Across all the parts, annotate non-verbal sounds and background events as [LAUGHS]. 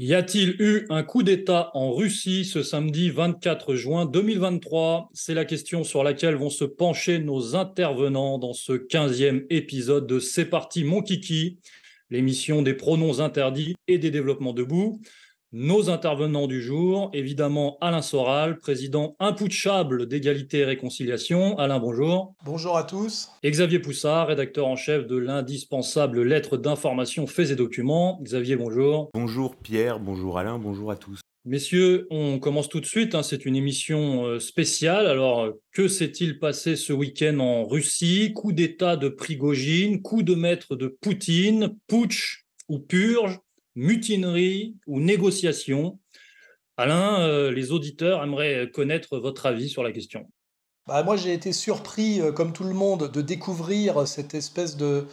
Y a-t-il eu un coup d'État en Russie ce samedi 24 juin 2023 C'est la question sur laquelle vont se pencher nos intervenants dans ce 15e épisode de C'est parti mon kiki, l'émission des pronoms interdits et des développements debout. Nos intervenants du jour, évidemment Alain Soral, président imputchable d'égalité et réconciliation. Alain, bonjour. Bonjour à tous. Et Xavier Poussard, rédacteur en chef de l'indispensable lettre d'information Faits et Documents. Xavier, bonjour. Bonjour Pierre, bonjour Alain, bonjour à tous. Messieurs, on commence tout de suite. hein, C'est une émission euh, spéciale. Alors, que s'est-il passé ce week-end en Russie? Coup d'État de Prigogine, coup de maître de Poutine, putsch ou purge, mutinerie ou négociation. Alain, euh, les auditeurs aimeraient connaître votre avis sur la question. Bah, moi, j'ai été surpris, euh, comme tout le monde, de découvrir cette espèce de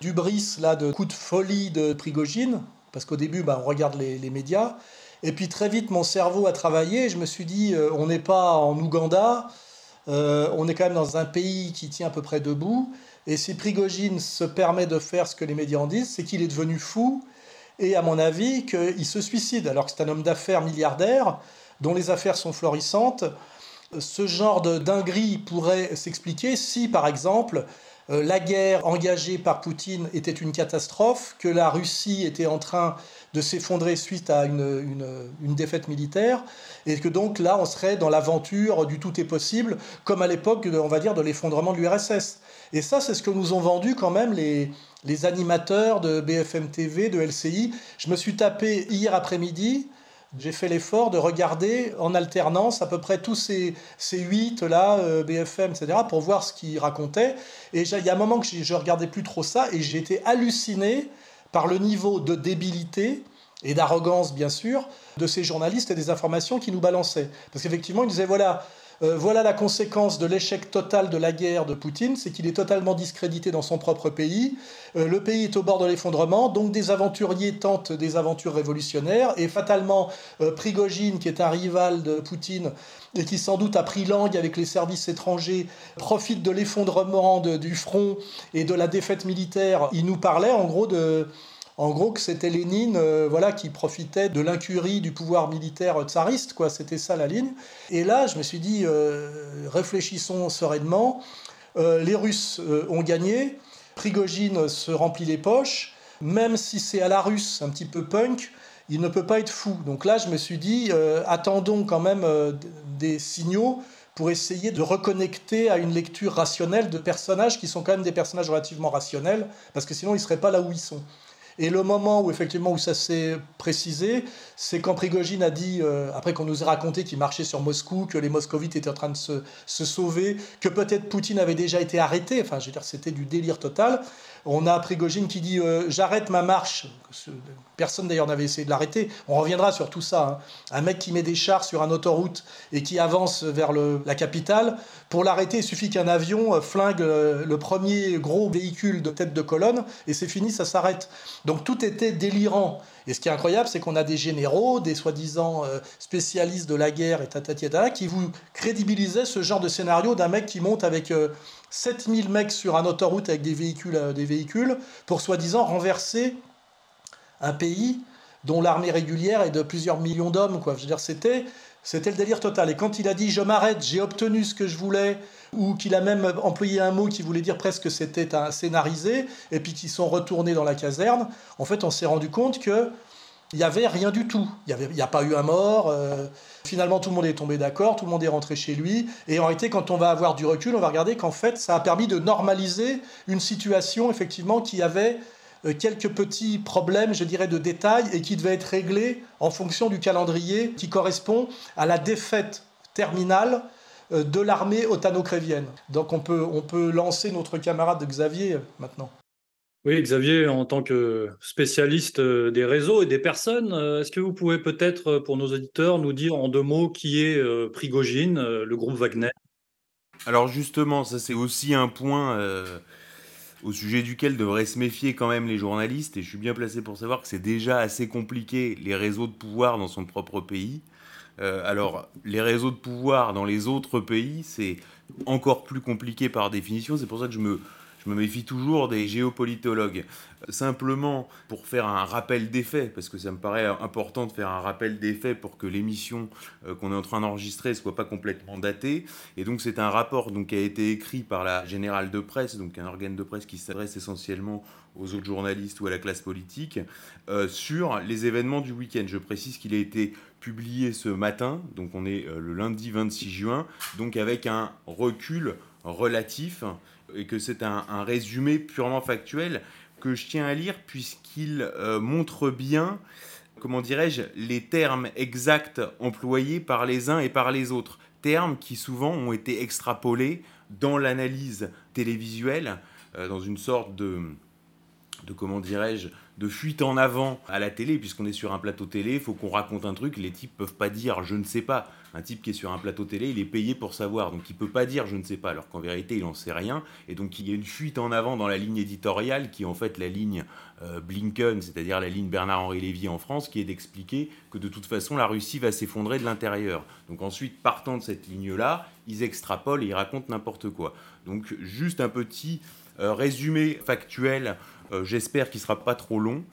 d'ubris, là, de coup de folie de Prigogine, parce qu'au début, bah, on regarde les, les médias, et puis très vite, mon cerveau a travaillé, je me suis dit, euh, on n'est pas en Ouganda, on est quand même dans un pays qui tient à peu près debout, et si Prigogine se permet de faire ce que les médias en disent, c'est qu'il est devenu fou, et à mon avis, qu'il se suicide, alors que c'est un homme d'affaires milliardaire, dont les affaires sont florissantes. Ce genre de dinguerie pourrait s'expliquer si, par exemple, euh, la guerre engagée par Poutine était une catastrophe, que la Russie était en train de s'effondrer suite à une, une- défaite militaire, et que donc là, on serait dans l'aventure du tout est possible, comme à l'époque, on va dire, de l'effondrement de l'URSS. Et ça, c'est ce que nous ont vendu quand même les, les animateurs de BFM TV, de LCI. Je me suis tapé hier après-midi, j'ai fait l'effort de regarder en alternance à peu près tous ces, ces huit là, euh, BFM, etc., pour voir ce qu'ils racontaient. Et il y a un moment que je regardais plus trop ça et j'ai été halluciné par le niveau de débilité et d'arrogance, bien sûr, de ces journalistes et des informations qui nous balançaient. Parce qu'effectivement, ils disaient voilà. Euh, voilà la conséquence de l'échec total de la guerre de Poutine, c'est qu'il est totalement discrédité dans son propre pays. Euh, le pays est au bord de l'effondrement, donc des aventuriers tentent des aventures révolutionnaires, et fatalement, euh, Prigogine, qui est un rival de Poutine, et qui sans doute a pris langue avec les services étrangers, profite de l'effondrement du front et de la défaite militaire. Il nous parlait en gros de... En gros, que c'était Lénine euh, voilà, qui profitait de l'incurie du pouvoir militaire tsariste, quoi. C'était ça la ligne. Et là, je me suis dit, euh, réfléchissons sereinement. Euh, les Russes ont gagné. Prigogine se remplit les poches. Même si c'est à la russe, un petit peu punk, il ne peut pas être fou. Donc là, je me suis dit, attendons quand même des signaux pour essayer de reconnecter à une lecture rationnelle de personnages qui sont quand même des personnages relativement rationnels, parce que sinon ils ne seraient pas là où ils sont. Et le moment où effectivement où ça s'est précisé, c'est quand Prigogine a dit, euh, après qu'on nous ait raconté qu'il marchait sur Moscou, que les moscovites étaient en train de se, se sauver, que peut-être Poutine avait déjà été arrêté, enfin je veux dire c'était du délire total. On a Prigogine qui dit euh, j'arrête ma marche. Personne d'ailleurs n'avait essayé de l'arrêter. On reviendra sur tout ça. hein. Un mec qui met des chars sur un autoroute et qui avance vers la capitale, pour l'arrêter, il suffit qu'un avion euh, flingue euh, le premier gros véhicule de tête de colonne et c'est fini, ça s'arrête. Donc tout était délirant. Et ce qui est incroyable, c'est qu'on a des généraux, des soi-disant spécialistes de la guerre et tatati tatata, qui vous crédibilisaient ce genre de scénario d'un mec qui monte avec 7000 mecs sur un autoroute avec des véhicules, euh, des véhicules pour soi-disant renverser un pays dont l'armée régulière est de plusieurs millions d'hommes. Quoi. Je veux dire, c'était, c'était le délire total. Et quand il a dit je m'arrête, j'ai obtenu ce que je voulais, ou qu'il a même employé un mot qui voulait dire presque que c'était un scénarisé, et puis qu'ils sont retournés dans la caserne, en fait, on s'est rendu compte que il n'y avait rien du tout. Il n'y a pas eu un mort. euh, finalement, tout le monde est tombé d'accord, tout le monde est rentré chez lui. Et en réalité, quand on va avoir du recul, on va regarder qu'en fait, ça a permis de normaliser une situation, effectivement, qui avait euh, quelques petits problèmes, je dirais, de détail et qui devaient être réglés en fonction du calendrier qui correspond à la défaite terminale euh, de l'armée otano-crévienne. Donc on peut, on peut lancer notre camarade Xavier euh, maintenant. Oui, Xavier, en tant que spécialiste des réseaux et des personnes, est-ce que vous pouvez peut-être, pour nos auditeurs, nous dire en deux mots qui est Prigogine, le groupe Wagner? Alors justement, ça c'est aussi un point au sujet duquel devraient se méfier quand même les journalistes, et je suis bien placé pour savoir que c'est déjà assez compliqué les réseaux de pouvoir dans son propre pays. Euh, alors, les réseaux de pouvoir dans les autres pays, c'est encore plus compliqué par définition, c'est pour ça que je me, je me méfie toujours des géopolitologues. Simplement pour faire un rappel des faits, parce que ça me paraît important de faire un rappel des faits pour que l'émission euh, qu'on est en train d'enregistrer soit pas complètement datée. Et donc c'est un rapport donc, qui a été écrit par la Générale de Presse, donc un organe de presse qui s'adresse essentiellement aux autres journalistes ou à la classe politique, euh, sur les événements du week-end. Je précise qu'il a été publié ce matin, donc on est euh, le lundi 26 juin, donc avec un recul relatif et que c'est un, résumé purement factuel que je tiens à lire puisqu'il euh, montre bien, comment dirais-je, les termes exacts employés par les uns et par les autres. Termes qui souvent ont été extrapolés dans l'analyse télévisuelle, euh, dans une sorte de, de comment dirais-je, de fuite en avant à la télé, puisqu'on est sur un plateau télé, il faut qu'on raconte un truc, les types peuvent pas dire je ne sais pas. Un type qui est sur un plateau télé, il est payé pour savoir, donc il peut pas dire je ne sais pas, alors qu'en vérité il en sait rien, et donc il y a une fuite en avant dans la ligne éditoriale, qui est en fait la ligne euh, Blinken, c'est-à-dire la ligne Bernard-Henri Lévy en France, qui est d'expliquer que de toute façon la Russie va s'effondrer de l'intérieur. Donc ensuite, partant de cette ligne-là, ils extrapolent et ils racontent n'importe quoi. Donc juste un petit résumé factuel euh, j'espère qu'il sera pas trop long.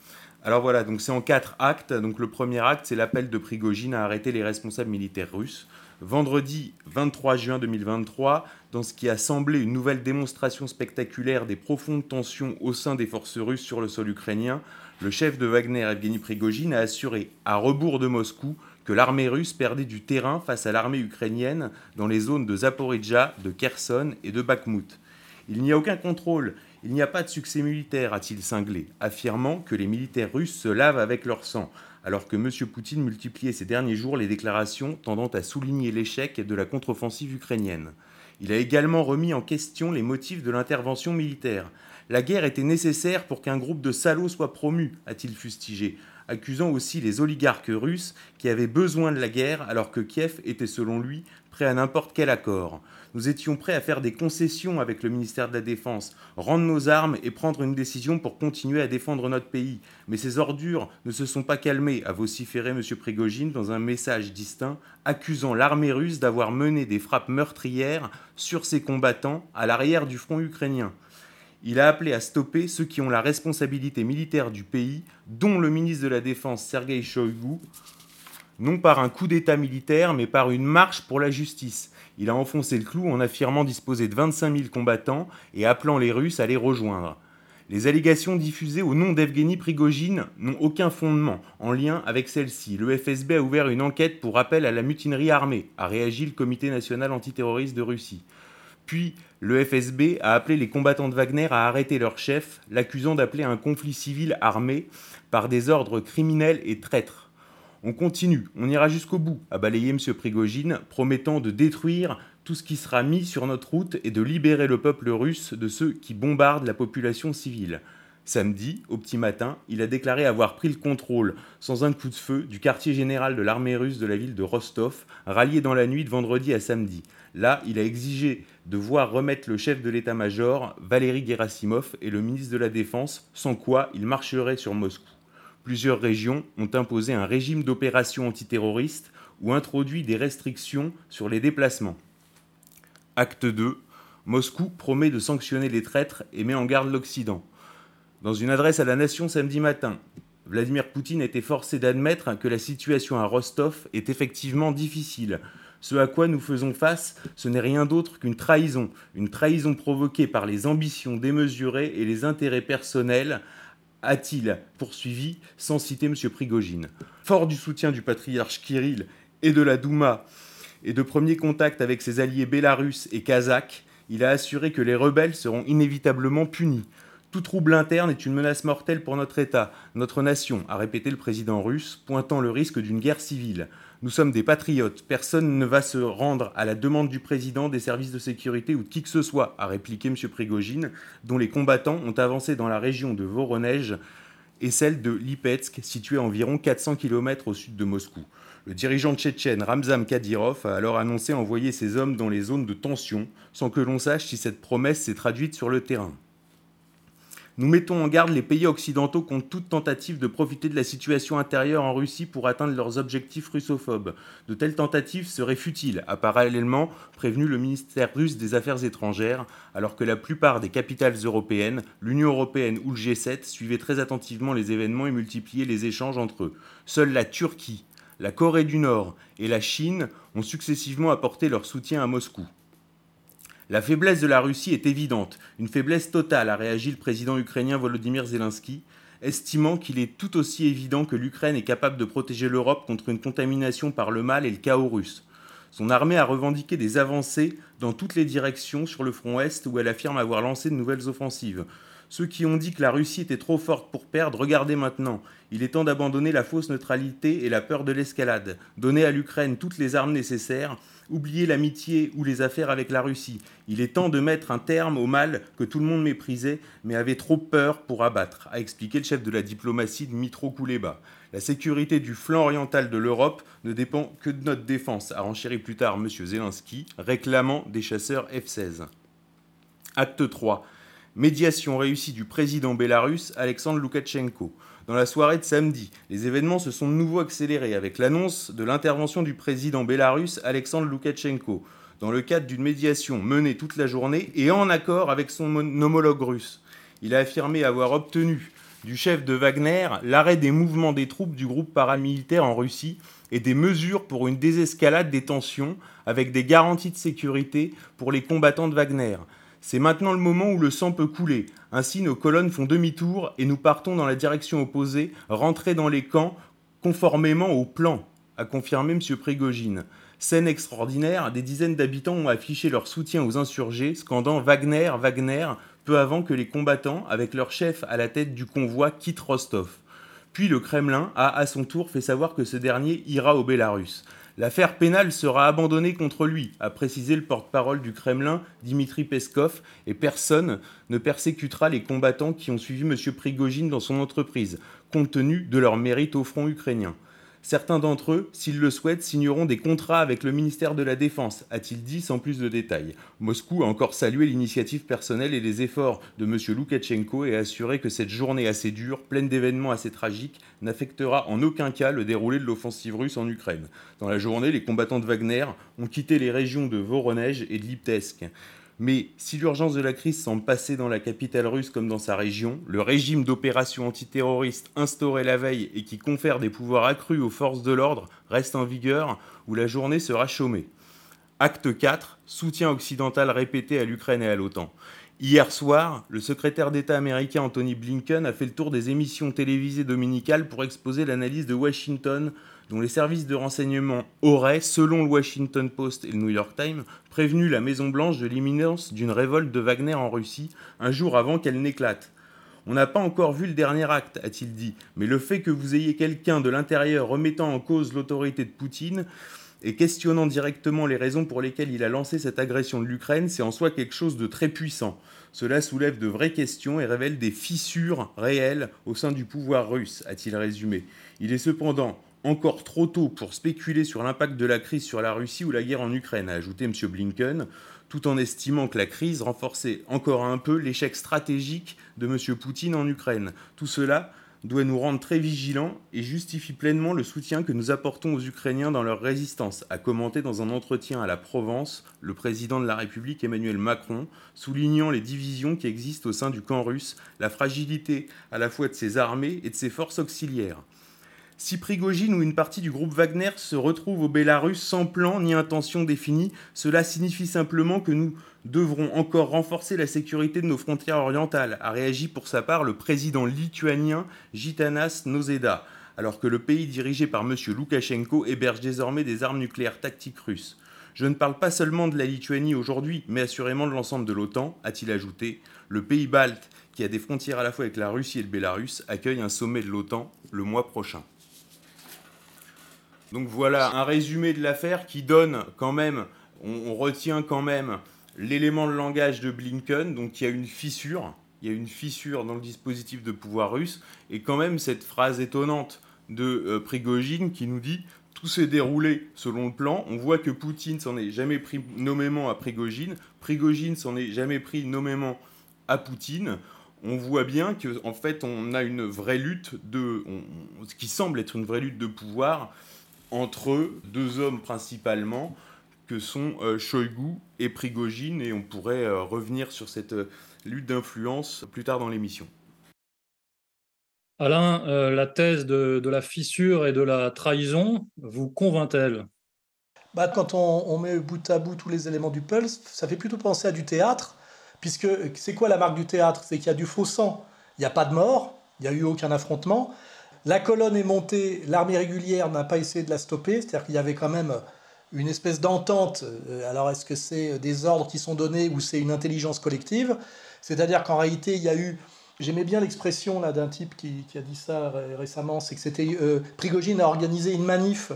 Alors voilà, donc c'est en quatre actes. Donc le premier acte, c'est l'appel de Prigogine à arrêter les responsables militaires russes. Vendredi 23 juin 2023, dans ce qui a semblé une nouvelle démonstration spectaculaire des profondes tensions au sein des forces russes sur le sol ukrainien, le chef de Wagner, Evgeny Prigogine, a assuré, à rebours de Moscou, que l'armée russe perdait du terrain face à l'armée ukrainienne dans les zones de Zaporizhzhia, de Kherson et de Bakhmut. Il n'y a aucun contrôle il n'y a pas de succès militaire, a-t-il cinglé, affirmant que les militaires russes se lavent avec leur sang, alors que M. Poutine multipliait ces derniers jours les déclarations tendant à souligner l'échec de la contre-offensive ukrainienne. Il a également remis en question les motifs de l'intervention militaire. La guerre était nécessaire pour qu'un groupe de salauds soit promu, a-t-il fustigé, accusant aussi les oligarques russes qui avaient besoin de la guerre alors que Kiev était selon lui prêt à n'importe quel accord. Nous étions prêts à faire des concessions avec le ministère de la Défense, rendre nos armes et prendre une décision pour continuer à défendre notre pays. Mais ces ordures ne se sont pas calmées, a vociféré M. Prigogine dans un message distinct, accusant l'armée russe d'avoir mené des frappes meurtrières sur ses combattants à l'arrière du front ukrainien. Il a appelé à stopper ceux qui ont la responsabilité militaire du pays, dont le ministre de la Défense Sergei Shoigu, non par un coup d'État militaire, mais par une marche pour la justice. Il a enfoncé le clou en affirmant disposer de 25 000 combattants et appelant les Russes à les rejoindre. Les allégations diffusées au nom d'Evgeny Prigogine n'ont aucun fondement en lien avec celle-ci. Le FSB a ouvert une enquête pour appel à la mutinerie armée, a réagi le Comité national antiterroriste de Russie. Puis, le FSB a appelé les combattants de Wagner à arrêter leur chef, l'accusant d'appeler un conflit civil armé par des ordres criminels et traîtres. On continue, on ira jusqu'au bout, a balayé M. Prigogine, promettant de détruire tout ce qui sera mis sur notre route et de libérer le peuple russe de ceux qui bombardent la population civile. Samedi, au petit matin, il a déclaré avoir pris le contrôle, sans un coup de feu, du quartier général de l'armée russe de la ville de Rostov, rallié dans la nuit de vendredi à samedi. Là, il a exigé de voir remettre le chef de l'état-major, Valéry Gerasimov, et le ministre de la Défense, sans quoi il marcherait sur Moscou plusieurs régions ont imposé un régime d'opération antiterroriste ou introduit des restrictions sur les déplacements. Acte 2. Moscou promet de sanctionner les traîtres et met en garde l'Occident. Dans une adresse à la nation samedi matin, Vladimir Poutine été forcé d'admettre que la situation à Rostov est effectivement difficile. Ce à quoi nous faisons face, ce n'est rien d'autre qu'une trahison, une trahison provoquée par les ambitions démesurées et les intérêts personnels a-t-il poursuivi sans citer M. Prigogine. Fort du soutien du patriarche Kirill et de la Douma et de premiers contacts avec ses alliés bélarusses et kazakhs, il a assuré que les rebelles seront inévitablement punis. Tout trouble interne est une menace mortelle pour notre État, notre nation, a répété le président russe, pointant le risque d'une guerre civile. Nous sommes des patriotes, personne ne va se rendre à la demande du président, des services de sécurité ou de qui que ce soit, a répliqué M. Prigogine, dont les combattants ont avancé dans la région de Voronezh et celle de Lipetsk, située à environ 400 km au sud de Moscou. Le dirigeant tchétchène Ramzan Kadyrov a alors annoncé envoyer ses hommes dans les zones de tension, sans que l'on sache si cette promesse s'est traduite sur le terrain. Nous mettons en garde les pays occidentaux contre toute tentative de profiter de la situation intérieure en Russie pour atteindre leurs objectifs russophobes. De telles tentatives seraient futiles, a parallèlement prévenu le ministère russe des Affaires étrangères, alors que la plupart des capitales européennes, l'Union européenne ou le G7 suivaient très attentivement les événements et multipliaient les échanges entre eux. Seule la Turquie, la Corée du Nord et la Chine ont successivement apporté leur soutien à Moscou. La faiblesse de la Russie est évidente, une faiblesse totale, a réagi le président ukrainien Volodymyr Zelensky, estimant qu'il est tout aussi évident que l'Ukraine est capable de protéger l'Europe contre une contamination par le mal et le chaos russe. Son armée a revendiqué des avancées dans toutes les directions sur le front Est où elle affirme avoir lancé de nouvelles offensives. Ceux qui ont dit que la Russie était trop forte pour perdre, regardez maintenant. Il est temps d'abandonner la fausse neutralité et la peur de l'escalade. Donner à l'Ukraine toutes les armes nécessaires. Oublier l'amitié ou les affaires avec la Russie. Il est temps de mettre un terme au mal que tout le monde méprisait mais avait trop peur pour abattre, a expliqué le chef de la diplomatie Dmitro Kuleba. La sécurité du flanc oriental de l'Europe ne dépend que de notre défense, a renchéri plus tard M. Zelensky, réclamant des chasseurs F-16. Acte 3 médiation réussie du président bélarusse Alexandre Loukachenko. Dans la soirée de samedi, les événements se sont de nouveau accélérés avec l'annonce de l'intervention du président bélarusse Alexandre Loukachenko dans le cadre d'une médiation menée toute la journée et en accord avec son homologue russe. Il a affirmé avoir obtenu du chef de Wagner l'arrêt des mouvements des troupes du groupe paramilitaire en Russie et des mesures pour une désescalade des tensions avec des garanties de sécurité pour les combattants de Wagner. C'est maintenant le moment où le sang peut couler. Ainsi, nos colonnes font demi-tour et nous partons dans la direction opposée, rentrer dans les camps conformément au plan, a confirmé M. Prigogine. Scène extraordinaire, des dizaines d'habitants ont affiché leur soutien aux insurgés, scandant Wagner, Wagner, peu avant que les combattants, avec leur chef à la tête du convoi, quittent Rostov. Puis le Kremlin a à son tour fait savoir que ce dernier ira au Bélarus. L'affaire pénale sera abandonnée contre lui, a précisé le porte-parole du Kremlin, Dimitri Peskov, et personne ne persécutera les combattants qui ont suivi M. Prigogine dans son entreprise, compte tenu de leur mérite au front ukrainien. Certains d'entre eux, s'ils le souhaitent, signeront des contrats avec le ministère de la Défense, a-t-il dit sans plus de détails. Moscou a encore salué l'initiative personnelle et les efforts de M. Loukachenko et a assuré que cette journée assez dure, pleine d'événements assez tragiques, n'affectera en aucun cas le déroulé de l'offensive russe en Ukraine. Dans la journée, les combattants de Wagner ont quitté les régions de Voronezh et de Lipetsk. Mais si l'urgence de la crise semble passer dans la capitale russe comme dans sa région, le régime d'opération antiterroriste instauré la veille et qui confère des pouvoirs accrus aux forces de l'ordre reste en vigueur où la journée sera chômée. Acte 4, soutien occidental répété à l'Ukraine et à l'OTAN. Hier soir, le secrétaire d'État américain Anthony Blinken a fait le tour des émissions télévisées dominicales pour exposer l'analyse de Washington dont les services de renseignement auraient, selon le Washington Post et le New York Times, prévenu la Maison-Blanche de l'imminence d'une révolte de Wagner en Russie un jour avant qu'elle n'éclate. On n'a pas encore vu le dernier acte, a-t-il dit, mais le fait que vous ayez quelqu'un de l'intérieur remettant en cause l'autorité de Poutine et questionnant directement les raisons pour lesquelles il a lancé cette agression de l'Ukraine, c'est en soi quelque chose de très puissant. Cela soulève de vraies questions et révèle des fissures réelles au sein du pouvoir russe, a-t-il résumé. Il est cependant encore trop tôt pour spéculer sur l'impact de la crise sur la Russie ou la guerre en Ukraine, a ajouté M. Blinken, tout en estimant que la crise renforçait encore un peu l'échec stratégique de M. Poutine en Ukraine. Tout cela doit nous rendre très vigilants et justifie pleinement le soutien que nous apportons aux Ukrainiens dans leur résistance, a commenté dans un entretien à la Provence le président de la République Emmanuel Macron, soulignant les divisions qui existent au sein du camp russe, la fragilité à la fois de ses armées et de ses forces auxiliaires. Si Prigogine ou une partie du groupe Wagner se retrouve au Bélarus sans plan ni intention définie, cela signifie simplement que nous devrons encore renforcer la sécurité de nos frontières orientales, a réagi pour sa part le président lituanien Gitanas Nozeda, alors que le pays dirigé par M. Loukachenko héberge désormais des armes nucléaires tactiques russes. Je ne parle pas seulement de la Lituanie aujourd'hui, mais assurément de l'ensemble de l'OTAN, a-t-il ajouté. Le pays balte, qui a des frontières à la fois avec la Russie et le Bélarus, accueille un sommet de l'OTAN le mois prochain. Donc voilà un résumé de l'affaire qui donne quand même, on, on retient quand même l'élément de langage de Blinken, donc il y a une fissure, il y a une fissure dans le dispositif de pouvoir russe, et quand même cette phrase étonnante de euh, Prigogine qui nous dit tout s'est déroulé selon le plan. On voit que Poutine s'en est jamais pris nommément à Prigogine, Prigogine s'en est jamais pris nommément à Poutine. On voit bien que en fait on a une vraie lutte de, on- ce qui semble être une vraie lutte de pouvoir entre deux hommes principalement que sont euh, Shoigu et Prigogine et on pourrait euh, revenir sur cette euh, lutte d'influence plus tard dans l'émission. Alain, euh, la thèse de, de la fissure et de la trahison vous convainc-elle Bah, quand on, on met bout à bout tous les éléments du Pulse, ça fait plutôt penser à du théâtre, puisque c'est quoi la marque du théâtre? C'est qu'il y a du faux sang, il n'y a pas de mort, il n'y a eu aucun affrontement. La colonne est montée, l'armée régulière n'a pas essayé de la stopper, c'est-à-dire qu'il y avait quand même une espèce d'entente. Euh, Alors est-ce que c'est des ordres qui sont donnés ou c'est une intelligence collective C'est-à-dire qu'en réalité, il y a eu J'aimais bien l'expression là d'un type qui, a dit ça ré- récemment, c'est que c'était euh, Prigogine a organisé une manif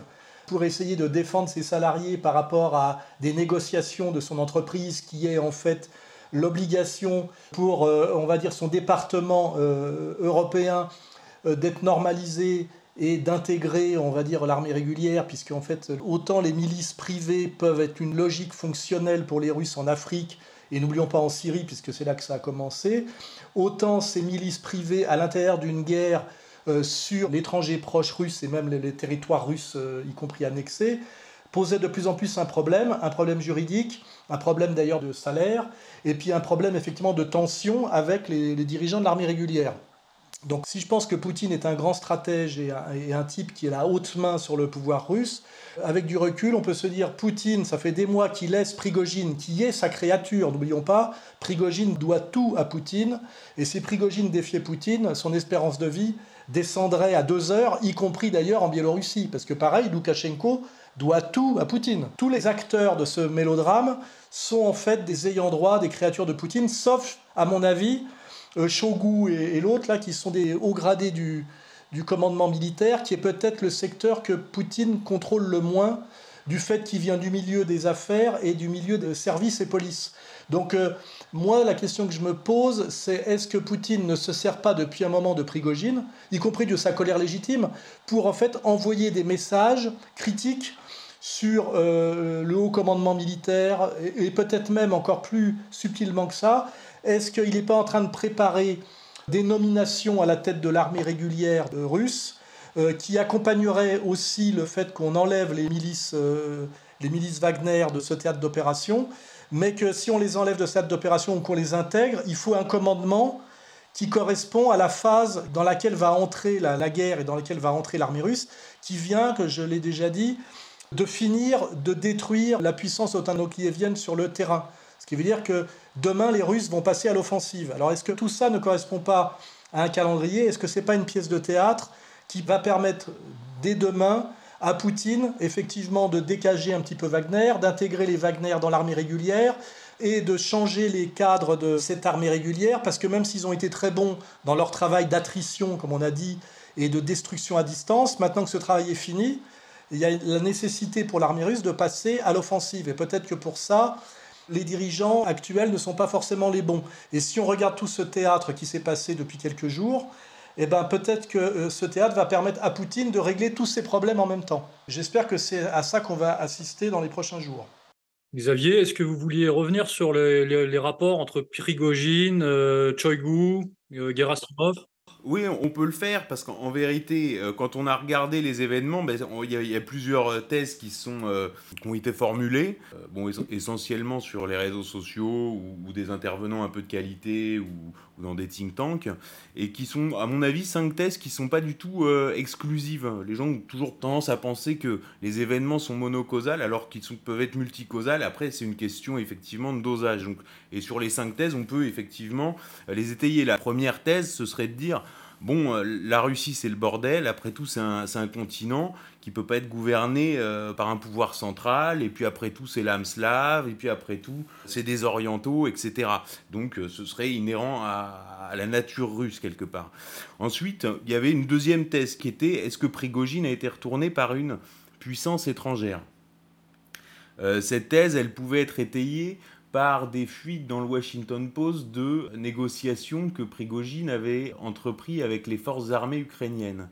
pour essayer de défendre ses salariés par rapport à des négociations de son entreprise qui est en fait l'obligation pour, euh, on va dire, son département euh, européen euh, d'être normalisé et d'intégrer, on va dire, l'armée régulière, puisque en fait, autant les milices privées peuvent être une logique fonctionnelle pour les Russes en Afrique, et n'oublions pas en Syrie, puisque c'est là que ça a commencé, autant ces milices privées à l'intérieur d'une guerre euh, sur l'étranger proche russe et même les, territoires russes, euh, y compris annexés, posaient de plus en plus un problème, un problème juridique, un problème d'ailleurs de salaire, et puis un problème effectivement de tension avec les dirigeants de l'armée régulière. Donc si je pense que Poutine est un grand stratège et un, type qui est la haute main sur le pouvoir russe, avec du recul, on peut se dire Poutine, ça fait des mois qu'il laisse Prigogine, qui est sa créature, n'oublions pas, Prigogine doit tout à Poutine, et si Prigogine défiait Poutine, son espérance de vie descendrait à deux heures, y compris d'ailleurs en Biélorussie, parce que pareil, Loukachenko doit tout à Poutine. Tous les acteurs de ce mélodrame sont en fait des ayants droit, des créatures de Poutine, sauf, à mon avis, Shogu et, l'autre, là, qui sont des hauts gradés du, du commandement militaire, qui est peut-être le secteur que Poutine contrôle le moins, du fait qu'il vient du milieu des affaires et du milieu des services et police. Donc, euh, moi, la question que je me pose, c'est est-ce que Poutine ne se sert pas depuis un moment de Prigogine, y compris de sa colère légitime, pour en fait envoyer des messages critiques sur euh, le haut commandement militaire et, et peut-être même encore plus subtilement que ça Est-ce qu'il n'est pas en train de préparer des nominations à la tête de l'armée régulière euh, russe euh, qui accompagnerait aussi le fait qu'on enlève les milices, euh, les milices Wagner de ce théâtre d'opération, mais que si on les enlève de ce théâtre d'opération ou qu'on les intègre, il faut un commandement qui correspond à la phase dans laquelle va entrer la, guerre et dans laquelle va entrer l'armée russe, qui vient, que je l'ai déjà dit, de finir de détruire la puissance otano-kievienne sur le terrain. Qui veut dire que demain, les Russes vont passer à l'offensive. Alors, est-ce que tout ça ne correspond pas à un calendrier? Est-ce que ce n'est pas une pièce de théâtre qui va permettre, dès demain, à Poutine, effectivement, de décager un petit peu Wagner, d'intégrer les Wagner dans l'armée régulière et de changer les cadres de cette armée régulière, parce que même s'ils ont été très bons dans leur travail d'attrition, comme on a dit, et de destruction à distance, maintenant que ce travail est fini, il y a la nécessité pour l'armée russe de passer à l'offensive. Et peut-être que pour ça, les dirigeants actuels ne sont pas forcément les bons. Et si on regarde tout ce théâtre qui s'est passé depuis quelques jours, eh ben peut-être que euh, ce théâtre va permettre à Poutine de régler tous ses problèmes en même temps. J'espère que c'est à ça qu'on va assister dans les prochains jours. Xavier, est-ce que vous vouliez revenir sur les, rapports entre Prigogine, euh, Choigu, euh, Gerasimov? Oui, on peut le faire parce qu'en en vérité, euh, quand on a regardé les événements, ben, il y, a- plusieurs euh, thèses qui, sont, euh, ont été formulées, essentiellement sur les réseaux sociaux ou, ou des intervenants un peu de qualité ou, dans des think tanks, et qui sont, à mon avis, cinq thèses qui sont pas du tout euh, exclusives. Les gens ont toujours tendance à penser que les événements sont monocausales alors qu'ils peuvent être multicausales. Après, c'est une question effectivement de dosage. Donc, et sur les cinq thèses, on peut effectivement les étayer. La première thèse, ce serait de dire bon, euh, la Russie c'est le bordel, après tout c'est un, un, continent qui peut pas être gouverné euh, par un pouvoir central, et puis après tout c'est l'âme slave, et puis après tout c'est des orientaux, etc. Donc euh, ce serait inhérent à, la nature russe quelque part. Ensuite, il y avait une deuxième thèse qui était est-ce que Prigogine a été retourné par une puissance étrangère? Cette thèse, elle pouvait être étayée par des fuites dans le Washington Post de négociations que Prigogine avait entrepris avec les forces armées ukrainiennes.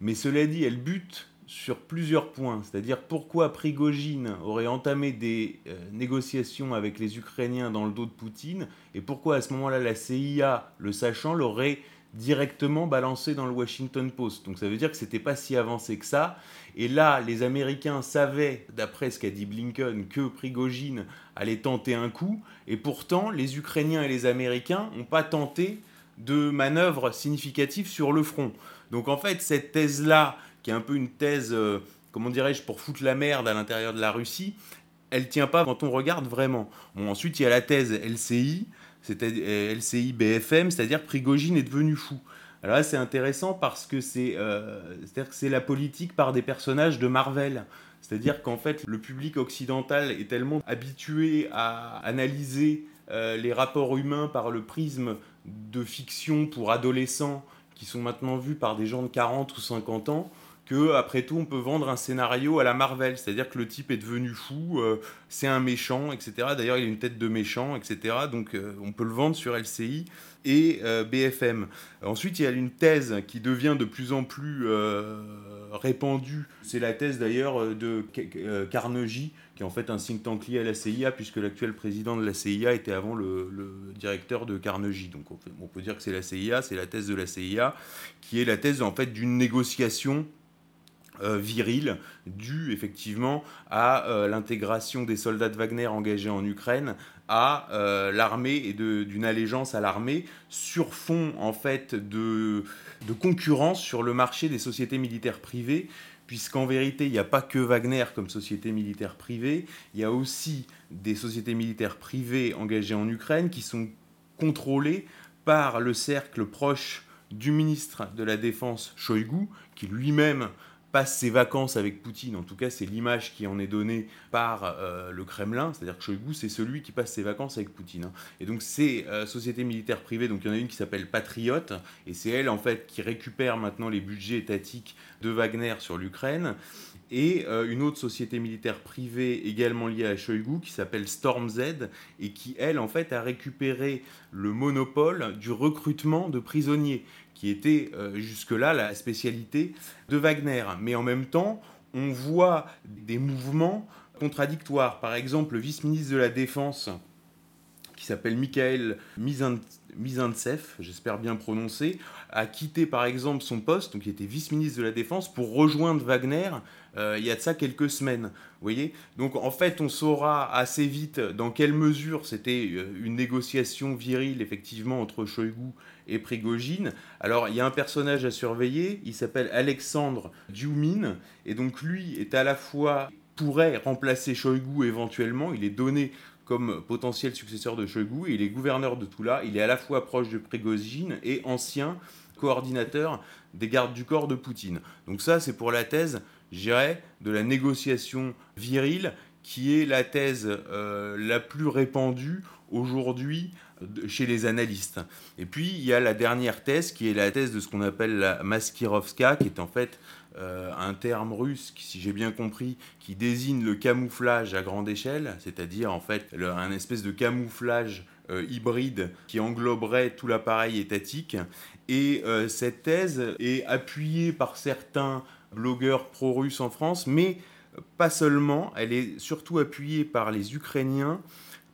Mais cela dit, elle bute sur plusieurs points, c'est-à-dire pourquoi Prigogine aurait entamé des euh, négociations avec les Ukrainiens dans le dos de Poutine, et pourquoi à ce moment-là la CIA, le sachant, l'aurait directement balancé dans le Washington Post. Donc ça veut dire que c'était pas si avancé que ça. Et là, les Américains savaient, d'après ce qu'a dit Blinken, que Prigogine allait tenter un coup. Et pourtant, les Ukrainiens et les Américains n'ont pas tenté de manœuvres significatives sur le front. Donc en fait, cette thèse-là, qui est un peu une thèse, euh, comment dirais-je, pour foutre la merde à l'intérieur de la Russie, elle tient pas quand on regarde vraiment. Bon, ensuite, il y a la thèse LCI, c'était LCI BFM, c'est-à-dire Prigogine est devenu fou. Alors là, c'est intéressant parce que c'est euh, c'est la politique par des personnages de Marvel. C'est-à-dire qu'en fait, le public occidental est tellement habitué à analyser euh, les rapports humains par le prisme de fiction pour adolescents qui sont maintenant vus par des gens de 40 ou 50 ans après tout on peut vendre un scénario à la Marvel, c'est-à-dire que le type est devenu fou, euh, c'est un méchant, etc. D'ailleurs il a une tête de méchant, etc. Donc euh, on peut le vendre sur LCI et euh, BFM. Ensuite il y a une thèse qui devient de plus en plus répandue, c'est la thèse d'ailleurs de Carnegie, qui est en fait un think tank lié à la CIA, puisque l'actuel président de la CIA était avant le, directeur de Carnegie. Donc on, on peut dire que c'est la CIA, c'est la thèse de la CIA, qui est la thèse en fait d'une négociation euh, viril dû effectivement à euh, l'intégration des soldats de Wagner engagés en Ukraine à euh, l'armée et d'une allégeance à l'armée sur fond en fait de, de concurrence sur le marché des sociétés militaires privées puisqu'en vérité, il n'y a pas que Wagner comme société militaire privée, il y a aussi des sociétés militaires privées engagées en Ukraine qui sont contrôlées par le cercle proche du ministre de la Défense Shoigu, qui lui-même passe ses vacances avec Poutine, en tout cas c'est l'image qui en est donnée par euh, le Kremlin, c'est-à-dire que Shoigu c'est celui qui passe ses vacances avec Poutine. Hein. Et donc ces euh, sociétés militaires privées, donc il y en a une qui s'appelle Patriot, et c'est elle en fait qui récupère maintenant les budgets étatiques de Wagner sur l'Ukraine, et euh, une autre société militaire privée également liée à Shoigu qui s'appelle Storm et qui elle en fait a récupéré le monopole du recrutement de prisonniers qui était euh, jusque-là la spécialité de Wagner. Mais en même temps, on voit des mouvements contradictoires. Par exemple, le vice-ministre de la Défense, qui s'appelle Michael Mizantsev, j'espère bien prononcer, a quitté par exemple son poste, donc il était vice-ministre de la Défense, pour rejoindre Wagner euh, il y a de ça quelques semaines. Vous voyez Donc en fait, on saura assez vite dans quelle mesure c'était euh, une négociation virile, effectivement, entre Shoigu et Prigogine. Alors il y a un personnage à surveiller, il s'appelle Alexandre Diumine, et donc lui est à la fois pourrait remplacer Shoigu éventuellement, il est donné comme potentiel successeur de et il est gouverneur de Tula, il est à la fois proche de Prigogine et ancien coordinateur des gardes du corps de Poutine. Donc ça, c'est pour la thèse, je dirais, de la négociation virile, qui est la thèse euh, la plus répandue aujourd'hui chez les analystes. Et puis, il y a la dernière thèse, qui est la thèse de ce qu'on appelle la Maskirovska, qui est en fait euh, un terme russe, si j'ai bien compris, qui désigne le camouflage à grande échelle, c'est-à-dire en fait un espèce de camouflage euh, hybride qui engloberait tout l'appareil étatique. Et euh, cette thèse est appuyée par certains blogueurs pro-russes en France, mais pas seulement, elle est surtout appuyée par les Ukrainiens,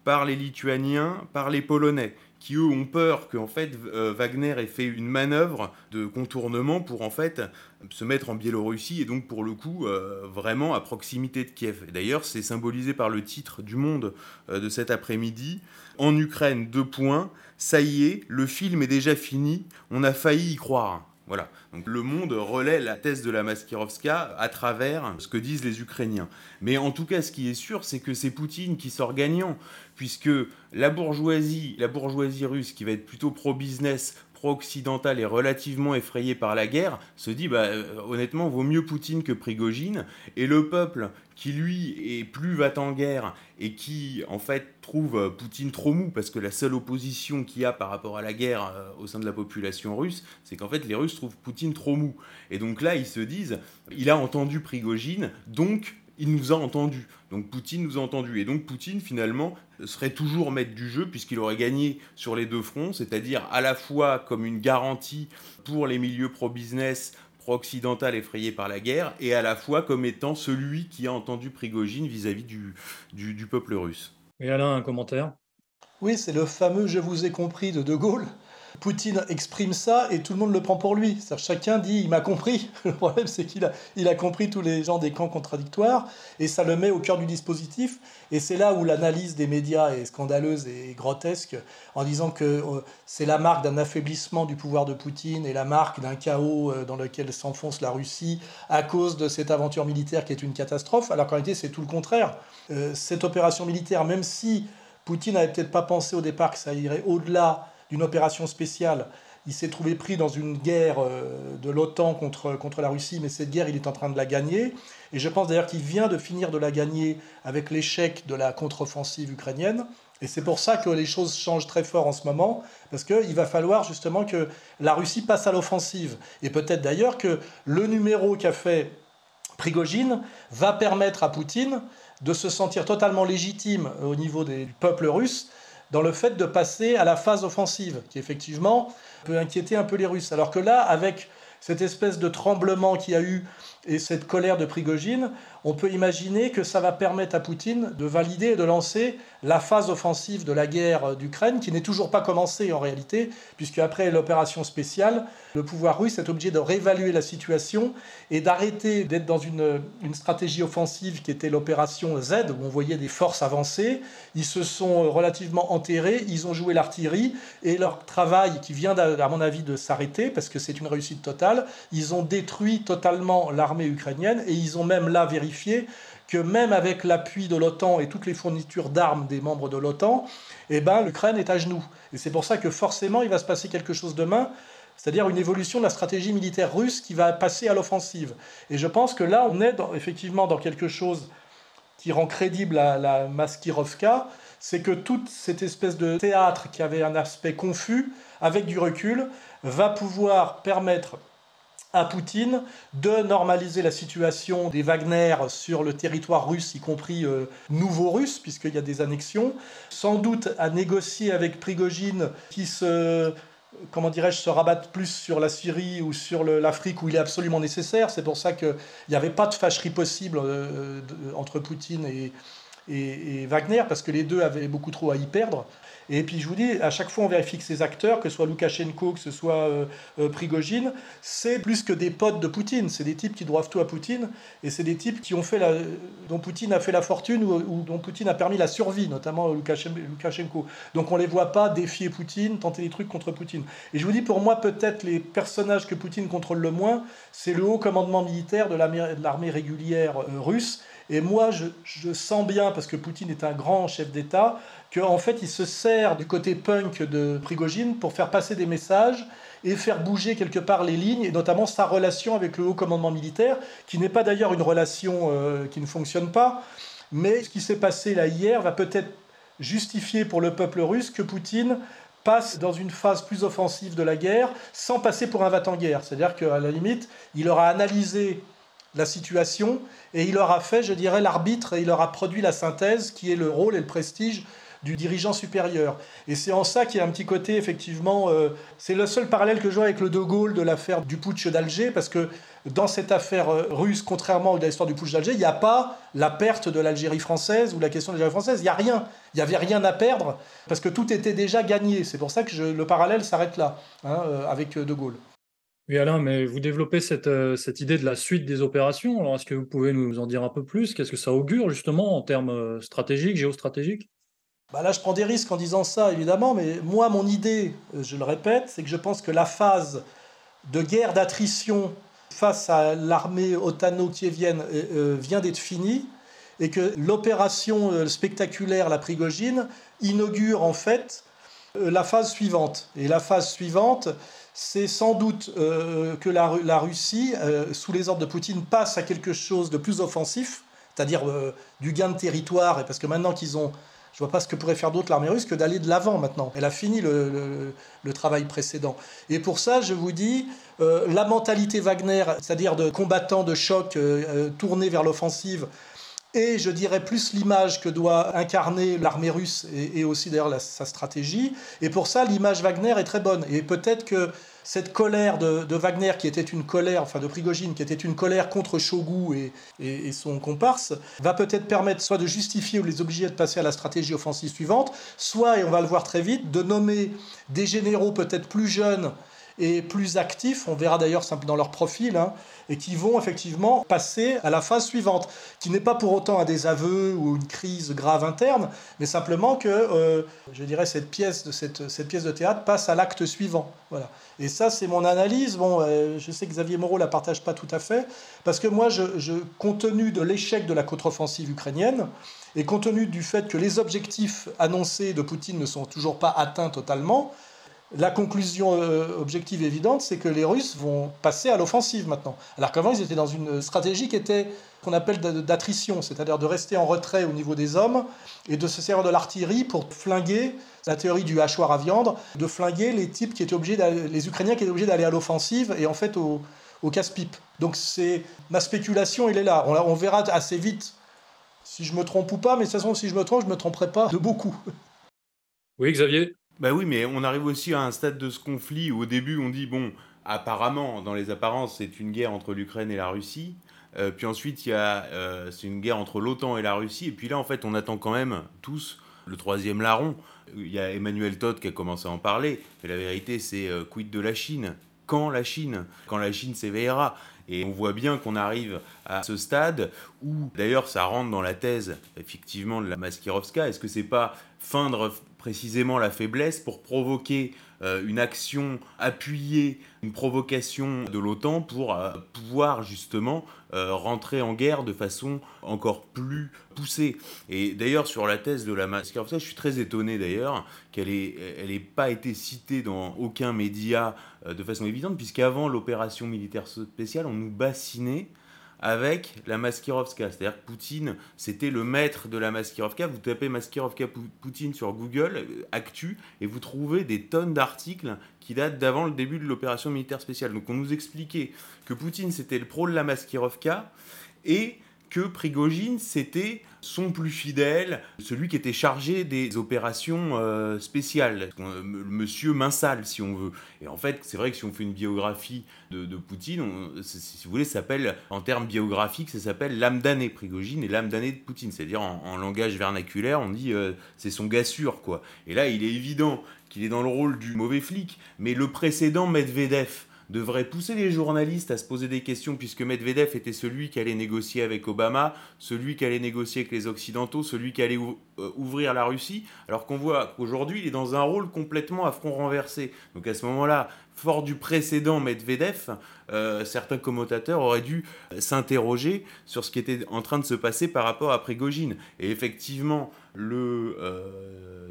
par les Lituaniens, par les Polonais qui eux ont peur qu'en fait euh, Wagner ait fait une manœuvre de contournement pour en fait se mettre en Biélorussie et donc pour le coup euh, vraiment à proximité de Kiev. D'ailleurs c'est symbolisé par le titre du Monde euh, de cet après-midi. En Ukraine, deux points, ça y est, le film est déjà fini, on a failli y croire. Voilà. Donc le monde relaie la thèse de la Maskirovska à travers ce que disent les Ukrainiens. Mais en tout cas, ce qui est sûr, c'est que c'est Poutine qui sort gagnant, puisque la bourgeoisie, la bourgeoisie russe, qui va être plutôt pro-business, pro-occidental et relativement effrayé par la guerre se dit bah, euh, honnêtement vaut mieux Poutine que Prigogine. Et le peuple qui lui est plus va en guerre et qui en fait trouve euh, Poutine trop mou parce que la seule opposition qu'il y a par rapport à la guerre euh, au sein de la population russe c'est qu'en fait les Russes trouvent Poutine trop mou. Et donc là ils se disent il a entendu Prigogine donc il nous a entendus. Donc Poutine nous a entendus. Et donc Poutine, finalement, serait toujours maître du jeu puisqu'il aurait gagné sur les deux fronts, c'est-à-dire à la fois comme une garantie pour les milieux pro-business, pro-occidental effrayés par la guerre, et à la fois comme étant celui qui a entendu Prigogine vis-à-vis du, du, du peuple russe. Et Alain, un commentaire? Oui, c'est le fameux Je vous ai compris de De Gaulle. Poutine exprime ça et tout le monde le prend pour lui. Chacun dit il m'a compris. [LAUGHS] Le problème c'est qu'il a, a compris tous les gens des camps contradictoires et ça le met au cœur du dispositif. Et c'est là où l'analyse des médias est scandaleuse et grotesque en disant que euh, c'est la marque d'un affaiblissement du pouvoir de Poutine et la marque d'un chaos euh, dans lequel s'enfonce la Russie à cause de cette aventure militaire qui est une catastrophe. Alors qu'en réalité c'est tout le contraire. Euh, cette opération militaire, même si Poutine n'avait peut-être pas pensé au départ que ça irait au-delà d'une opération spéciale. Il s'est trouvé pris dans une guerre euh, de l'OTAN contre, contre la Russie, mais cette guerre, il est en train de la gagner. Et je pense d'ailleurs qu'il vient de finir de la gagner avec l'échec de la contre-offensive ukrainienne. Et c'est pour ça que les choses changent très fort en ce moment, parce qu'il va falloir justement que la Russie passe à l'offensive. Et peut-être d'ailleurs que le numéro qu'a fait Prigogine va permettre à Poutine de se sentir totalement légitime au niveau des peuples russes dans le fait de passer à la phase offensive, qui effectivement peut inquiéter un peu les Russes. Alors que là, avec cette espèce de tremblement qu'il y a eu et cette colère de Prigogine, on peut imaginer que ça va permettre à Poutine de valider et de lancer la phase offensive de la guerre d'Ukraine, qui n'est toujours pas commencée en réalité, puisque après l'opération spéciale, le pouvoir russe est obligé de réévaluer la situation et d'arrêter d'être dans une, une, stratégie offensive qui était l'opération Z, où on voyait des forces avancées. Ils se sont relativement enterrés, ils ont joué l'artillerie, et leur travail, qui vient à mon avis de s'arrêter, parce que c'est une réussite totale, ils ont détruit totalement l'armée ukrainienne, et ils ont même là vérifié que même avec l'appui de l'OTAN et toutes les fournitures d'armes des membres de l'OTAN, eh ben, l'Ukraine est à genoux. Et c'est pour ça que forcément, il va se passer quelque chose demain, c'est-à-dire une évolution de la stratégie militaire russe qui va passer à l'offensive. Et je pense que là, on est effectivement dans quelque chose qui rend crédible la, la Maskirovka, c'est que toute cette espèce de théâtre qui avait un aspect confus, avec du recul, va pouvoir permettre à Poutine de normaliser la situation des Wagner sur le territoire russe, y compris euh, nouveau russe, puisqu'il y a des annexions, sans doute à négocier avec Prigogine qui se comment dirais-je, se rabattre plus sur la Syrie ou sur l'Afrique où il est absolument nécessaire. C'est pour ça qu'il n'y avait pas de fâcherie possible euh, entre Poutine et, et, Wagner, parce que les deux avaient beaucoup trop à y perdre. Et puis je vous dis, à chaque fois on vérifie que ces acteurs, que ce soit Loukachenko, que ce soit euh, euh, Prigogine, c'est plus que des potes de Poutine. C'est des types qui doivent tout à Poutine, et c'est des types qui ont fait la, dont Poutine a fait la fortune ou, dont Poutine a permis la survie, notamment Loukachenko. Donc on les voit pas défier Poutine, tenter des trucs contre Poutine. Et je vous dis, pour moi, peut-être les personnages que Poutine contrôle le moins, c'est le haut commandement militaire de l'armée régulière euh, russe. Et moi, je, sens bien, parce que Poutine est un grand chef d'État, qu'en en fait, il se sert du côté punk de Prigogine pour faire passer des messages et faire bouger quelque part les lignes, et notamment sa relation avec le haut commandement militaire, qui n'est pas d'ailleurs une relation euh, qui ne fonctionne pas, mais ce qui s'est passé là hier va peut-être justifier pour le peuple russe que Poutine passe dans une phase plus offensive de la guerre sans passer pour un va-t-en-guerre. C'est-à-dire qu'à la limite, il aura analysé la situation et il aura fait, je dirais, l'arbitre et il aura produit la synthèse qui est le rôle et le prestige du dirigeant supérieur. Et c'est en ça qu'il y a un petit côté, effectivement, euh, c'est le seul parallèle que je vois avec le De Gaulle de l'affaire du putsch d'Alger, parce que dans cette affaire euh, russe, contrairement à l'histoire du putsch d'Alger, il n'y a pas la perte de l'Algérie française ou la question de l'Algérie française, il n'y a rien. Il n'y avait rien à perdre, parce que tout était déjà gagné. C'est pour ça que le parallèle s'arrête là, hein, euh, avec De Gaulle. Oui, Alain, mais vous développez cette, cette idée de la suite des opérations. Alors, est-ce que vous pouvez nous en dire un peu plus? Qu'est-ce que ça augure, justement, en termes stratégiques, géostratégiques? Bah là, je prends des risques en disant ça, évidemment, mais moi, mon idée, euh, je le répète, c'est que je pense que la phase de guerre d'attrition face à l'armée otano-kievienne euh, euh, vient d'être finie et que l'opération spectaculaire, la Prigogine, inaugure en fait euh, la phase suivante. Et la phase suivante, c'est sans doute euh, que la, Russie, euh, sous les ordres de Poutine, passe à quelque chose de plus offensif, c'est-à-dire euh, du gain de territoire, et parce que maintenant qu'ils ont... Je vois pas ce que pourrait faire d'autre l'armée russe que d'aller de l'avant maintenant. Elle a fini le, le- travail précédent. Et pour ça, je vous dis, la mentalité Wagner, c'est-à-dire de combattants de choc tournés vers l'offensive, et je dirais plus l'image que doit incarner l'armée russe et, aussi d'ailleurs sa stratégie. Et pour ça, l'image Wagner est très bonne. Et peut-être que cette colère de, Wagner, qui était une colère, enfin de Prigogine, qui était une colère contre Shogu et, et- et son comparse, va peut-être permettre soit de justifier ou les obliger de passer à la stratégie offensive suivante, soit, et on va le voir très vite, de nommer des généraux peut-être plus jeunes et plus actifs, on verra d'ailleurs dans leur profil, hein, et qui vont effectivement passer à la phase suivante, qui n'est pas pour autant un désaveu ou une crise grave interne, mais simplement que, euh, je dirais, cette pièce, de, cette, pièce de théâtre passe à l'acte suivant. Voilà. Et ça, c'est mon analyse. Bon, euh, je sais que Xavier Moreau la partage pas tout à fait, parce que moi, je, je- compte tenu de l'échec de la contre-offensive ukrainienne, et compte tenu du fait que les objectifs annoncés de Poutine ne sont toujours pas atteints totalement, la conclusion euh, objective évidente, c'est que les Russes vont passer à l'offensive maintenant. Alors qu'avant, ils étaient dans une stratégie qui était qu'on appelle d'attrition, c'est-à-dire de rester en retrait au niveau des hommes et de se servir de l'artillerie pour flinguer la théorie du hachoir à viande, de flinguer les types qui étaient obligés, les Ukrainiens qui étaient obligés d'aller à l'offensive et en fait au, casse-pipe. Donc c'est ma spéculation, elle est là. On, on verra assez vite si je me trompe ou pas, mais de toute façon, si je me trompe, je me tromperai pas de beaucoup. Oui, Xavier? Bah oui, mais on arrive aussi à un stade de ce conflit où au début on dit, bon, apparemment, dans les apparences, c'est une guerre entre l'Ukraine et la Russie. Euh, puis ensuite, il y a, euh, c'est une guerre entre l'OTAN et la Russie. Et puis là, en fait, on attend quand même tous le troisième larron. Il y a Emmanuel Todd qui a commencé à en parler. Mais la vérité, c'est euh, quid de la Chine? Quand la Chine? Quand la Chine s'éveillera? Et on voit bien qu'on arrive à ce stade où, d'ailleurs, ça rentre dans la thèse, effectivement, de la Maskirovska. Est-ce que c'est pas feindre précisément la faiblesse pour provoquer euh, une action appuyée, une provocation de l'OTAN pour euh, pouvoir justement euh, rentrer en guerre de façon encore plus poussée. Et d'ailleurs, sur la thèse de la Maskirovska, je suis très étonné d'ailleurs qu'elle n'ait elle pas été citée dans aucun média de façon évidente, puisqu'avant l'opération militaire spéciale, on nous bassinait avec la Maskirovska. C'est-à-dire que Poutine, c'était le maître de la Maskirovka. Vous tapez Maskirovka Pou- Poutine sur Google, euh, Actu, et vous trouvez des tonnes d'articles qui datent d'avant le début de l'opération militaire spéciale. Donc on nous expliquait que Poutine, c'était le pro de la Maskirovka, et que Prigogine, c'était son plus fidèle, celui qui était chargé des opérations euh, spéciales, Euh, m- monsieur Minsal, si on veut. Et en fait, c'est vrai que si on fait une biographie de, Poutine, si vous voulez, ça s'appelle, en termes biographiques, ça s'appelle l'âme damnée Prigogine et l'âme damnée de Poutine. C'est-à-dire, en, en langage vernaculaire, on dit euh, c'est son gars sûr, quoi. Et là, il est évident qu'il est dans le rôle du mauvais flic, mais le précédent Medvedev, devrait pousser les journalistes à se poser des questions, puisque Medvedev était celui qui allait négocier avec Obama, celui qui allait négocier avec les Occidentaux, celui qui allait euh, ouvrir la Russie, alors qu'on voit qu'aujourd'hui, il est dans un rôle complètement à front renversé. Donc à ce moment-là, fort du précédent Medvedev, euh, certains commentateurs auraient dû euh, s'interroger sur ce qui était en train de se passer par rapport à Prigogine. Et effectivement, le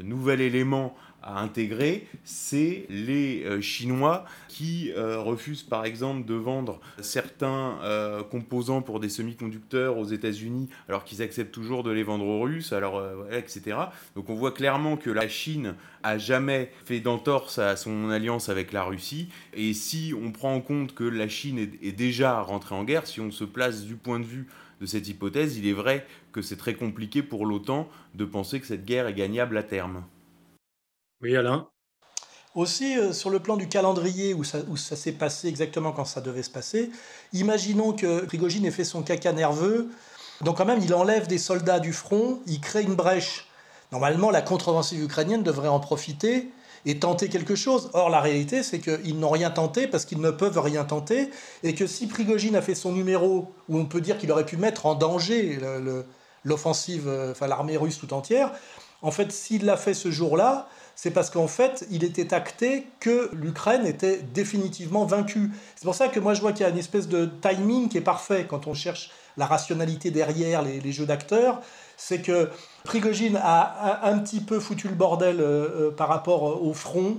nouvel élément intégrer, c'est les euh, Chinois qui euh, refusent par exemple de vendre certains euh, composants pour des semi-conducteurs aux États-Unis alors qu'ils acceptent toujours de les vendre aux Russes, alors etc. Donc on voit clairement que la Chine a jamais fait d'entorse à son alliance avec la Russie. Et si on prend en compte que la Chine est déjà rentrée en guerre, si on se place du point de vue de cette hypothèse, il est vrai que c'est très compliqué pour l'OTAN de penser que cette guerre est gagnable à terme. Oui, Alain Aussi, euh, sur le plan du calendrier où ça, ça s'est passé exactement quand ça devait se passer, imaginons que Prigogine ait fait son caca nerveux. Donc, quand même, il enlève des soldats du front, il crée une brèche. Normalement, la contre-offensive ukrainienne devrait en profiter et tenter quelque chose. Or, la réalité, c'est qu'ils n'ont rien tenté parce qu'ils ne peuvent rien tenter. Et que si Prigogine a fait son numéro, où on peut dire qu'il aurait pu mettre en danger l'offensive, euh, enfin l'armée russe tout entière, en fait, s'il l'a fait ce jour-là, c'est parce qu'en fait, il était acté que l'Ukraine était définitivement vaincue. C'est pour ça que moi je vois qu'il y a une espèce de timing qui est parfait quand on cherche la rationalité derrière les, jeux d'acteurs. C'est que Prigogine a un, petit peu foutu le bordel euh, euh, par rapport au front,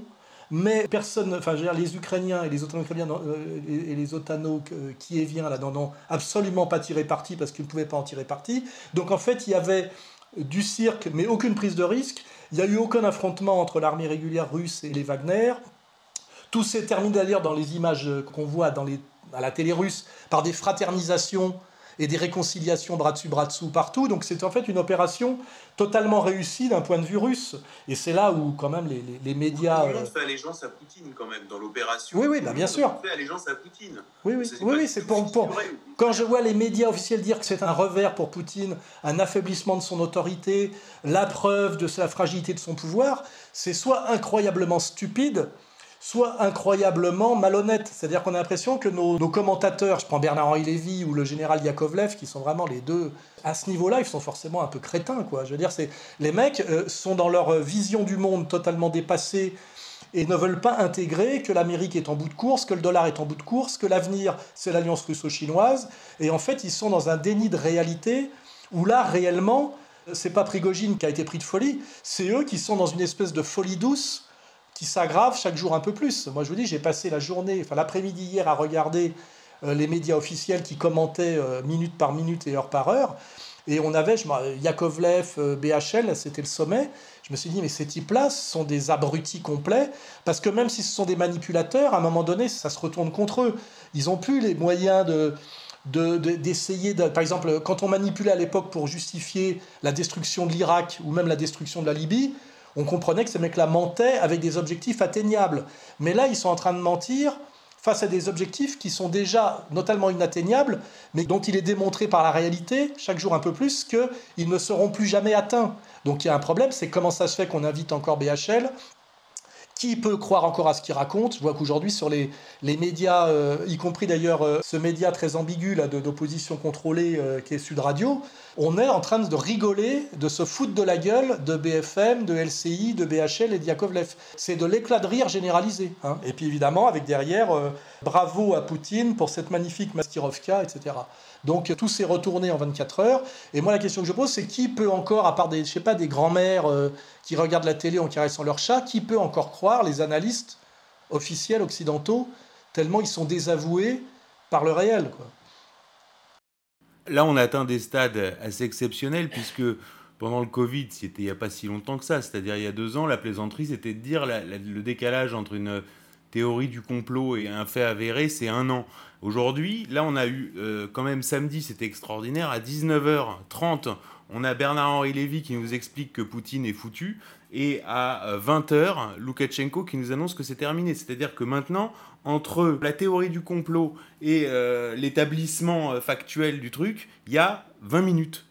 mais personne, enfin, je veux dire, les Ukrainiens et les Otano-Ukrainiens euh, et les Otano qui là n'ont absolument pas tiré parti parce qu'ils ne pouvaient pas en tirer parti. Donc en fait, il y avait du cirque, mais aucune prise de risque. Il n'y a eu aucun affrontement entre l'armée régulière russe et les Wagner. Tout s'est terminé d'ailleurs dans les images qu'on voit dans les, à la télé russe par des fraternisations et des réconciliations bras dessus, bras dessous partout. Donc c'est en fait une opération totalement réussie d'un point de vue russe. Et c'est là où quand même les, les, médias... On fait allégeance à Poutine quand même dans l'opération. Oui, oui, bah, bien sûr. Fait allégeance à Poutine. Oui, oui, oui, oui c'est pour, pour... Quand je vois les médias officiels dire que c'est un revers pour Poutine, un affaiblissement de son autorité, la preuve de la fragilité de son pouvoir, c'est soit incroyablement stupide, soit incroyablement malhonnête. C'est-à-dire qu'on a l'impression que nos, commentateurs, je prends Bernard-Henri Lévy ou le général Yakovlev, qui sont vraiment les deux à ce niveau-là, ils sont forcément un peu crétins. Quoi. Je veux dire, c'est les mecs euh, sont dans leur vision du monde totalement dépassée et ne veulent pas intégrer que l'Amérique est en bout de course, que le dollar est en bout de course, que l'avenir c'est l'alliance russo-chinoise. Et en fait, ils sont dans un déni de réalité où là, réellement, c'est pas Prigogine qui a été pris de folie, c'est eux qui sont dans une espèce de folie douce qui s'aggrave chaque jour un peu plus. Moi, je vous dis, j'ai passé la journée, enfin l'après-midi hier, à regarder euh, les médias officiels qui commentaient euh, minute par minute et heure par heure. Et on avait, je, Yakovlev, euh, BHL, c'était le sommet. Je me suis dit, mais ces types-là sont des abrutis complets, parce que même si ce sont des manipulateurs, à un moment donné, ça se retourne contre eux. Ils n'ont plus les moyens de d'essayer, de, par exemple, quand on manipulait à l'époque pour justifier la destruction de l'Irak ou même la destruction de la Libye, on comprenait que ces mecs-là mentaient avec des objectifs atteignables. Mais là, ils sont en train de mentir face à des objectifs qui sont déjà notamment inatteignables, mais dont il est démontré par la réalité, chaque jour un peu plus, qu'ils ne seront plus jamais atteints. Donc il y a un problème, c'est comment ça se fait qu'on invite encore BHL qui peut croire encore à ce qu'il raconte? Je vois qu'aujourd'hui, sur les, les médias, euh, y compris d'ailleurs euh, ce média très ambigu d'opposition contrôlée euh, qui est Sud Radio, on est en train de rigoler, de se foutre de la gueule de BFM, de LCI, de BHL et de Yakovlev. C'est de l'éclat de rire généralisé. Hein. Et puis évidemment, avec derrière, bravo à Poutine pour cette magnifique Maskirovka, etc. Donc tout s'est retourné en 24 heures. Et moi, la question que je pose, c'est qui peut encore, à part des, je sais pas, des grands-mères euh, qui regardent la télé en caressant leur chat, qui peut encore croire les analystes officiels occidentaux, tellement ils sont désavoués par le réel quoi. Là, on atteint des stades assez exceptionnels, puisque pendant le Covid, c'était il n'y a pas si longtemps que ça, c'est-à-dire il y a deux ans, la plaisanterie, c'était de dire le décalage entre une théorie du complot et un fait avéré, c'est un an. Aujourd'hui, là, on a eu euh, quand même samedi, c'était extraordinaire, à 19h30, on a Bernard-Henri Lévy qui nous explique que Poutine est foutu, et à 20h, euh, Loukachenko qui nous annonce que c'est terminé. C'est-à-dire que maintenant, entre la théorie du complot et euh, l'établissement factuel du truc, il y a 20 minutes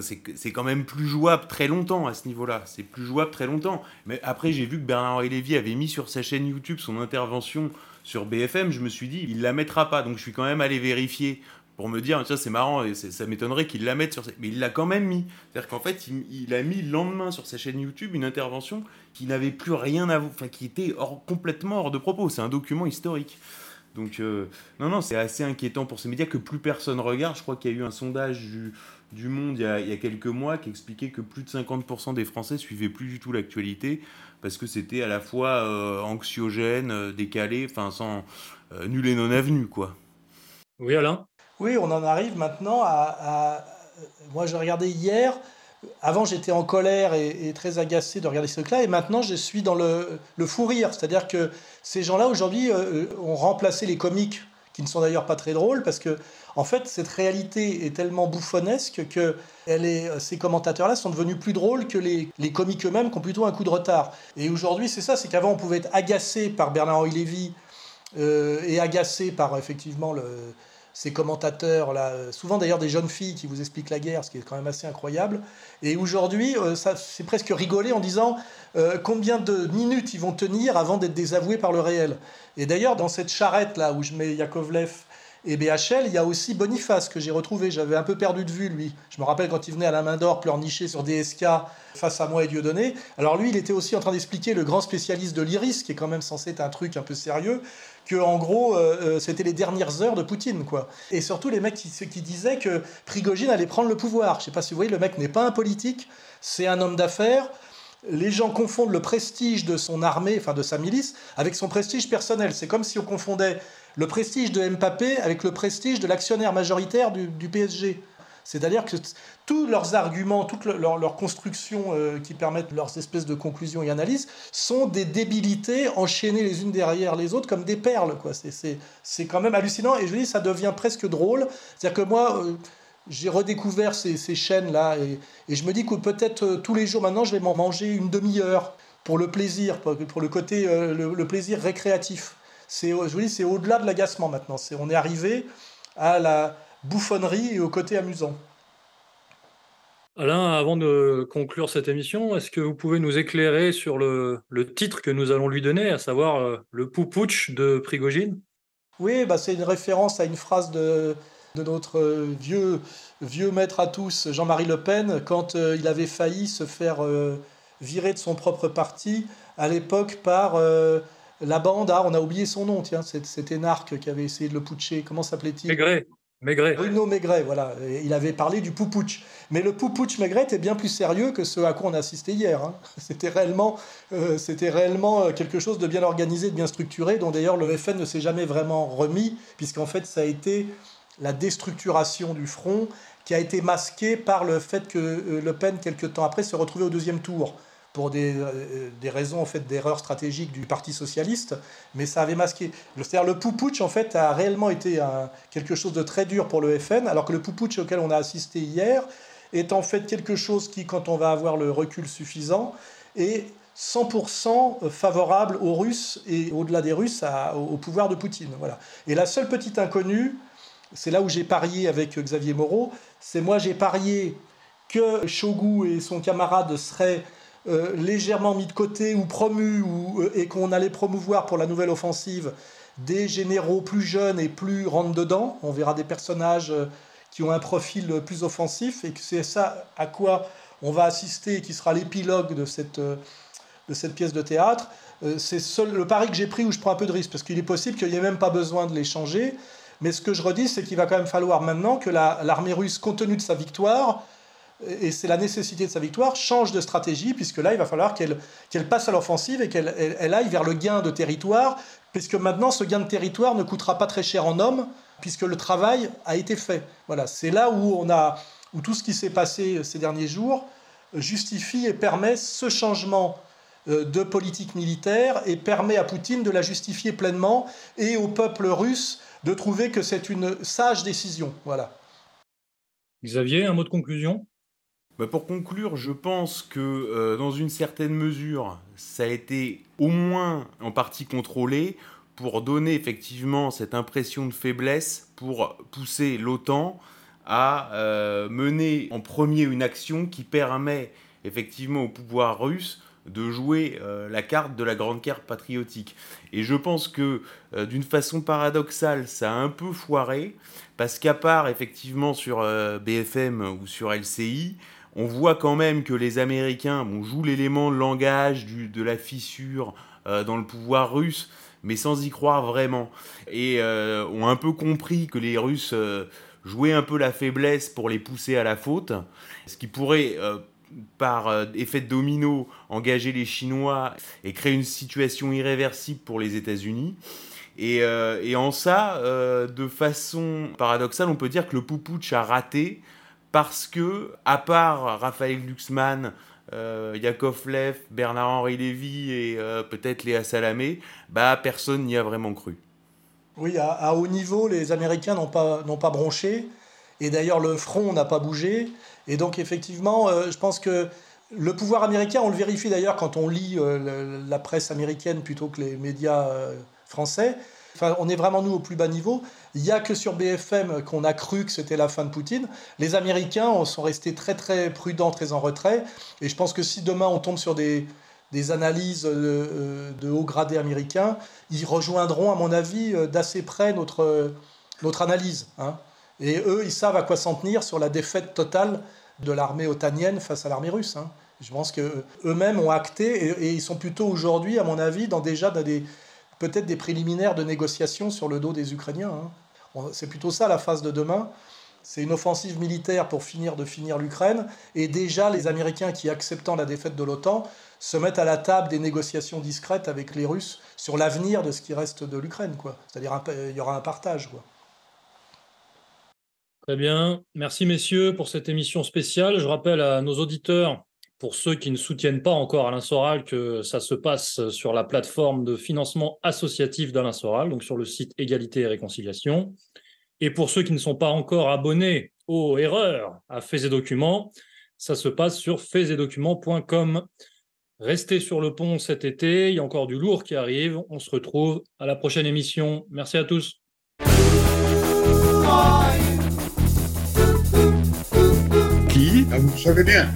c'est quand même plus jouable très longtemps à ce niveau-là. C'est plus jouable très longtemps. Mais après, j'ai vu que Bernard-Henri Lévy avait mis sur sa chaîne YouTube son intervention sur BFM. Je me suis dit, il la mettra pas. Donc je suis quand même allé vérifier pour me dire, tiens, c'est marrant, et ça m'étonnerait qu'il la mette sur. Mais il l'a quand même mis. C'est-à-dire qu'en fait, il, a mis le lendemain sur sa chaîne YouTube une intervention qui n'avait plus rien à enfin, qui était complètement hors de propos. C'est un document historique. Donc, euh, non, non, c'est assez inquiétant pour ces médias que plus personne regarde. Je crois qu'il y a eu un sondage du, du Monde il y, a, quelques mois qui expliquait que plus de 50% des Français suivaient plus du tout l'actualité parce que c'était à la fois euh, anxiogène, euh, décalé, enfin sans nul et non avenu quoi. Oui Alain? Oui, on en arrive maintenant à, Moi je regardais hier, avant j'étais en colère et, très agacé de regarder ce truc-là, et maintenant je suis dans le, le fou rire, c'est-à-dire que ces gens-là aujourd'hui ont remplacé les comiques qui ne sont d'ailleurs pas très drôles, parce que en fait, cette réalité est tellement bouffonnesque que elle est, ces commentateurs-là sont devenus plus drôles que les, les comiques eux-mêmes qui ont plutôt un coup de retard. Et aujourd'hui, c'est ça, c'est qu'avant, on pouvait être agacé par Bernard-Henri Lévy euh, et agacé par effectivement le, ces commentateurs là, souvent d'ailleurs des jeunes filles qui vous expliquent la guerre, ce qui est quand même assez incroyable. Et aujourd'hui, euh, ça c'est presque rigolé en disant euh, combien de minutes ils vont tenir avant d'être désavoués par le réel. Et d'ailleurs, dans cette charrette là où je mets Yakovlev Et BHL, il y a aussi Boniface que j'ai retrouvé. J'avais un peu perdu de vue, lui. Je me rappelle quand il venait à la main d'or pleurnicher sur DSK face à moi et Dieudonné. Alors lui, il était aussi en train d'expliquer, le grand spécialiste de l'IRIS, qui est quand même censé être un truc un peu sérieux, que en gros, euh, euh, c'était les dernières heures de Poutine, quoi. Et surtout les mecs qui, disaient que Prigogine allait prendre le pouvoir. Je sais pas si vous voyez, le mec n'est pas un politique, c'est un homme d'affaires. Les gens confondent le prestige de son armée, enfin de sa milice, avec son prestige personnel. C'est comme si on confondait le prestige de Mbappé avec le prestige de l'actionnaire majoritaire du, PSG. C'est-à-dire que tous leurs arguments, toutes leurs constructions euh, qui permettent leurs espèces de conclusions et analyses sont des débilités enchaînées les unes derrière les autres comme des perles. C'est quand même hallucinant et je dis, ça devient presque drôle. C'est-à-dire que moi, euh, j'ai redécouvert ces, chaînes-là et, je me dis que peut-être euh, tous les jours maintenant, je vais m'en manger une demi-heure pour le plaisir, pour, le côté, le plaisir récréatif c'est, je vous dis, c'est au-delà de l'agacement maintenant. On est arrivé à la bouffonnerie et au côté amusant. Alain, avant de conclure cette émission, est-ce que vous pouvez nous éclairer sur le, titre que nous allons lui donner, à savoir euh, le poupouch de Prigogine? Oui, bah c'est une référence à une phrase de, notre vieux, vieux maître à tous, Jean-Marie Le Pen, quand euh, il avait failli se faire euh, virer de son propre parti à l'époque par la bande, ah, on a oublié son nom, tiens, cet énarque qui avait essayé de le putcher, comment s'appelait-il? Maigret. Maigret. Bruno Maigret, voilà. il avait parlé du poupouch. Mais le poupouch Maigret était bien plus sérieux que ce à quoi on a assisté hier. Hein. [LAUGHS] C'était réellement, euh, c'était réellement euh, quelque chose de bien organisé, de bien structuré, dont d'ailleurs le FN ne s'est jamais vraiment remis, puisqu'en fait ça a été la déstructuration du front qui a été masquée par le fait que euh, Le Pen, quelques temps après, se retrouvait au deuxième tour pour des, euh, des raisons en fait d'erreur stratégique du Parti socialiste, mais ça avait masqué. C'est-à-dire le poupouch en fait a réellement été quelque chose de très dur pour le FN, alors que le poupouch auquel on a assisté hier est en fait quelque chose qui, quand on va avoir le recul suffisant, est 100% favorable aux Russes et au-delà des Russes au, pouvoir de Poutine. Voilà. Et la seule petite inconnue, c'est là où j'ai parié avec Xavier Moreau, c'est moi j'ai parié que Shogu et son camarade seraient euh, légèrement mis de côté ou promu ou, euh, et qu'on allait promouvoir pour la nouvelle offensive des généraux plus jeunes et plus rentre-dedans. On verra des personnages euh, qui ont un profil plus offensif et que c'est ça à quoi on va assister et qui sera l'épilogue de cette, de cette pièce de théâtre. C'est le pari que j'ai pris où je prends un peu de risque parce qu'il est possible qu'il n'y ait même pas besoin de les changer. Mais ce que je redis, c'est qu'il va quand même falloir maintenant que l'armée russe, compte tenu de sa victoire, et c'est la nécessité de sa victoire, change de stratégie, puisque là, il va falloir qu'elle passe à l'offensive et qu'elle elle, aille vers le gain de territoire, puisque maintenant, ce gain de territoire ne coûtera pas très cher en hommes, puisque le travail a été fait. Voilà, c'est là où, on a, où tout ce qui s'est passé ces derniers jours justifie et permet ce changement euh, de politique militaire et permet à Poutine de la justifier pleinement et au peuple russe de trouver que c'est une sage décision. Voilà. Xavier, un mot de conclusion? Bah, pour conclure, je pense que euh, dans une certaine mesure, ça a été au moins en partie contrôlé pour donner effectivement cette impression de faiblesse, pour pousser l'OTAN à euh, mener en premier une action qui permet effectivement au pouvoir russe de jouer euh, la carte de la grande carte patriotique. Et je pense que d'une façon paradoxale, ça a un peu foiré, parce qu'à part effectivement sur BFM ou sur LCI, on voit quand même que les Américains jouent l'élément langage de la fissure euh, dans le pouvoir russe, mais sans y croire vraiment. Et euh, ont un peu compris que les Russes euh, jouaient un peu la faiblesse pour les pousser à la faute, ce qui pourrait, par effet de domino, engager les Chinois et créer une situation irréversible pour les États-Unis. Et, et, en ça, de façon paradoxale, on peut dire que le Poupouch a raté parce que, à part Raphaël Glucksmann, euh, Yakov Lev, Bernard-Henri Lévy et euh, peut-être Léa Salamé, bah, personne n'y a vraiment cru. Oui, à, haut niveau, les Américains n'ont pas, n'ont pas bronché. Et d'ailleurs, le front n'a pas bougé. Et donc, effectivement, euh, je pense que le pouvoir américain, on le vérifie d'ailleurs quand on lit la presse américaine plutôt que les médias français, on est vraiment, nous, au plus bas niveau. Il n'y a que sur BFM qu'on a cru que c'était la fin de Poutine. Les Américains sont restés très, très prudents, très en retrait. Et je pense que si demain on tombe sur des, analyses de, haut gradé américains, ils rejoindront, à mon avis, d'assez près notre, notre analyse. hein. Et eux, ils savent à quoi s'en tenir sur la défaite totale de l'armée otanienne face à l'armée russe. hein. Je pense qu'eux-mêmes ont acté et, et ils sont plutôt aujourd'hui, à mon avis, dans déjà dans des, peut-être des préliminaires de négociations sur le dos des Ukrainiens. hein. C'est plutôt ça la phase de demain. C'est une offensive militaire pour finir de finir l'Ukraine. Et déjà, les Américains qui, acceptant la défaite de l'OTAN, se mettent à la table des négociations discrètes avec les Russes sur l'avenir de ce qui reste de l'Ukraine. C'est-à-dire il y aura un partage. Très bien. Merci, messieurs, pour cette émission spéciale. Je rappelle à nos auditeurs, pour ceux qui ne soutiennent pas encore Alain Soral, que ça se passe sur la plateforme de financement associatif d'Alain Soral, donc sur le site Égalité et Réconciliation. Et pour ceux qui ne sont pas encore abonnés aux erreurs à Faits et Documents, ça se passe sur faitsetdocuments.com. Restez sur le pont cet été, il y a encore du lourd qui arrive. On se retrouve à la prochaine émission. Merci à tous. Qui? Ah, vous savez bien.